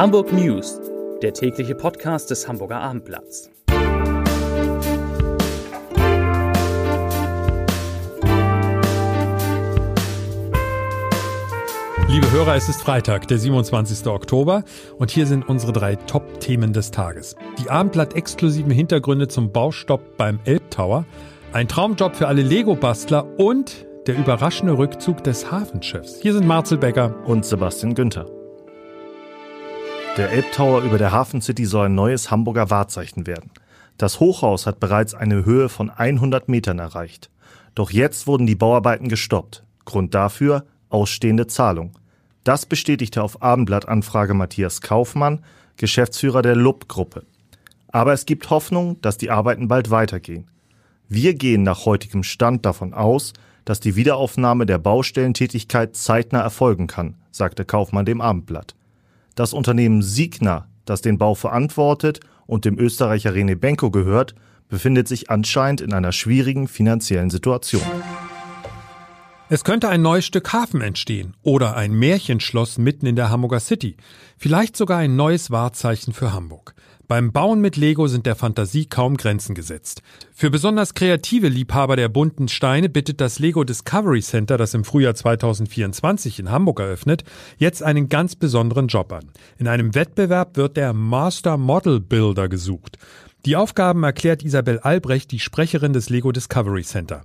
Hamburg News, der tägliche Podcast des Hamburger Abendblatts. Liebe Hörer, es ist Freitag, der 27. Oktober und hier sind unsere drei Top-Themen des Tages. Die Abendblatt-exklusiven Hintergründe zum Baustopp beim Elbtower, ein Traumjob für alle Lego-Bastler und der überraschende Rückzug des Hafenschiffs. Hier sind Marcel Becker und Sebastian Günther. Der Elbtower über der Hafen City soll ein neues Hamburger Wahrzeichen werden. Das Hochhaus hat bereits eine Höhe von 100 Metern erreicht. Doch jetzt wurden die Bauarbeiten gestoppt. Grund dafür ausstehende Zahlung. Das bestätigte auf Abendblattanfrage Matthias Kaufmann, Geschäftsführer der LUB-Gruppe. Aber es gibt Hoffnung, dass die Arbeiten bald weitergehen. Wir gehen nach heutigem Stand davon aus, dass die Wiederaufnahme der Baustellentätigkeit zeitnah erfolgen kann, sagte Kaufmann dem Abendblatt. Das Unternehmen Signa, das den Bau verantwortet und dem Österreicher René Benko gehört, befindet sich anscheinend in einer schwierigen finanziellen Situation. Es könnte ein neues Stück Hafen entstehen oder ein Märchenschloss mitten in der Hamburger City. Vielleicht sogar ein neues Wahrzeichen für Hamburg. Beim Bauen mit Lego sind der Fantasie kaum Grenzen gesetzt. Für besonders kreative Liebhaber der bunten Steine bittet das Lego Discovery Center, das im Frühjahr 2024 in Hamburg eröffnet, jetzt einen ganz besonderen Job an. In einem Wettbewerb wird der Master Model Builder gesucht. Die Aufgaben erklärt Isabel Albrecht, die Sprecherin des Lego Discovery Center.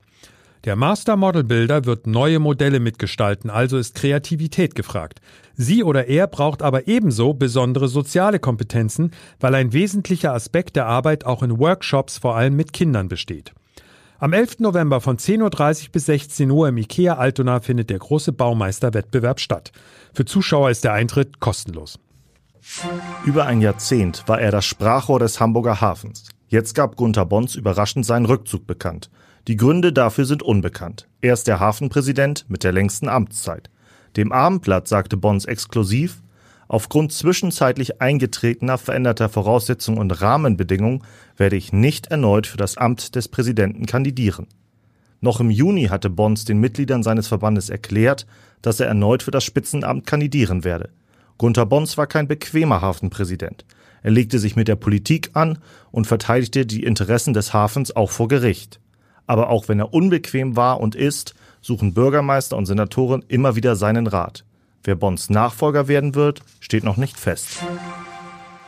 Der Master Model Builder wird neue Modelle mitgestalten, also ist Kreativität gefragt. Sie oder er braucht aber ebenso besondere soziale Kompetenzen, weil ein wesentlicher Aspekt der Arbeit auch in Workshops vor allem mit Kindern besteht. Am 11. November von 10.30 Uhr bis 16 Uhr im IKEA Altona findet der große Baumeisterwettbewerb statt. Für Zuschauer ist der Eintritt kostenlos. Über ein Jahrzehnt war er das Sprachrohr des Hamburger Hafens. Jetzt gab Gunther Bons überraschend seinen Rückzug bekannt. Die Gründe dafür sind unbekannt. Er ist der Hafenpräsident mit der längsten Amtszeit. Dem Abendblatt sagte Bons exklusiv, aufgrund zwischenzeitlich eingetretener veränderter Voraussetzungen und Rahmenbedingungen werde ich nicht erneut für das Amt des Präsidenten kandidieren. Noch im Juni hatte Bons den Mitgliedern seines Verbandes erklärt, dass er erneut für das Spitzenamt kandidieren werde. Gunther Bons war kein bequemer Hafenpräsident. Er legte sich mit der Politik an und verteidigte die Interessen des Hafens auch vor Gericht. Aber auch wenn er unbequem war und ist, suchen Bürgermeister und Senatoren immer wieder seinen Rat. Wer Bons Nachfolger werden wird, steht noch nicht fest.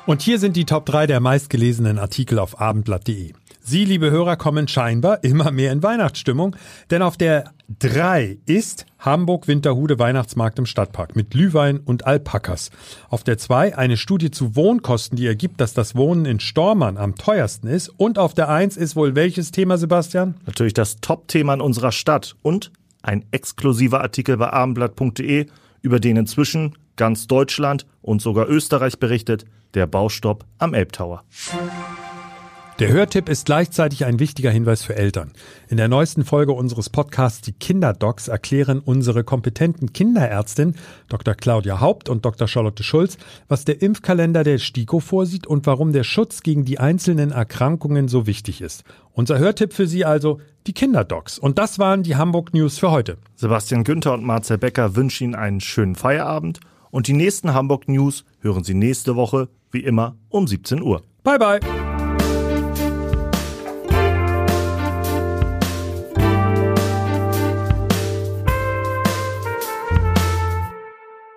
Und hier sind die Top 3 der meistgelesenen Artikel auf abendblatt.de. Sie, liebe Hörer, kommen scheinbar immer mehr in Weihnachtsstimmung, denn auf der 3 ist Hamburg Winterhude Weihnachtsmarkt im Stadtpark mit Glühwein und Alpakas. Auf der 2 eine Studie zu Wohnkosten, die ergibt, dass das Wohnen in Stormann am teuersten ist. Und auf der 1 ist wohl welches Thema, Sebastian? Natürlich das Top-Thema in unserer Stadt und ein exklusiver Artikel bei abendblatt.de, über den inzwischen ganz Deutschland und sogar Österreich berichtet, der Baustopp am Elbtower. Der Hörtipp ist gleichzeitig ein wichtiger Hinweis für Eltern. In der neuesten Folge unseres Podcasts Die Kinderdocs erklären unsere kompetenten Kinderärztin Dr. Claudia Haupt und Dr. Charlotte Schulz, was der Impfkalender der STIKO vorsieht und warum der Schutz gegen die einzelnen Erkrankungen so wichtig ist. Unser Hörtipp für Sie also die Kinderdocs. Und das waren die Hamburg News für heute. Sebastian Günther und Marcel Becker wünschen Ihnen einen schönen Feierabend und die nächsten Hamburg News hören Sie nächste Woche, wie immer, um 17 Uhr. Bye bye.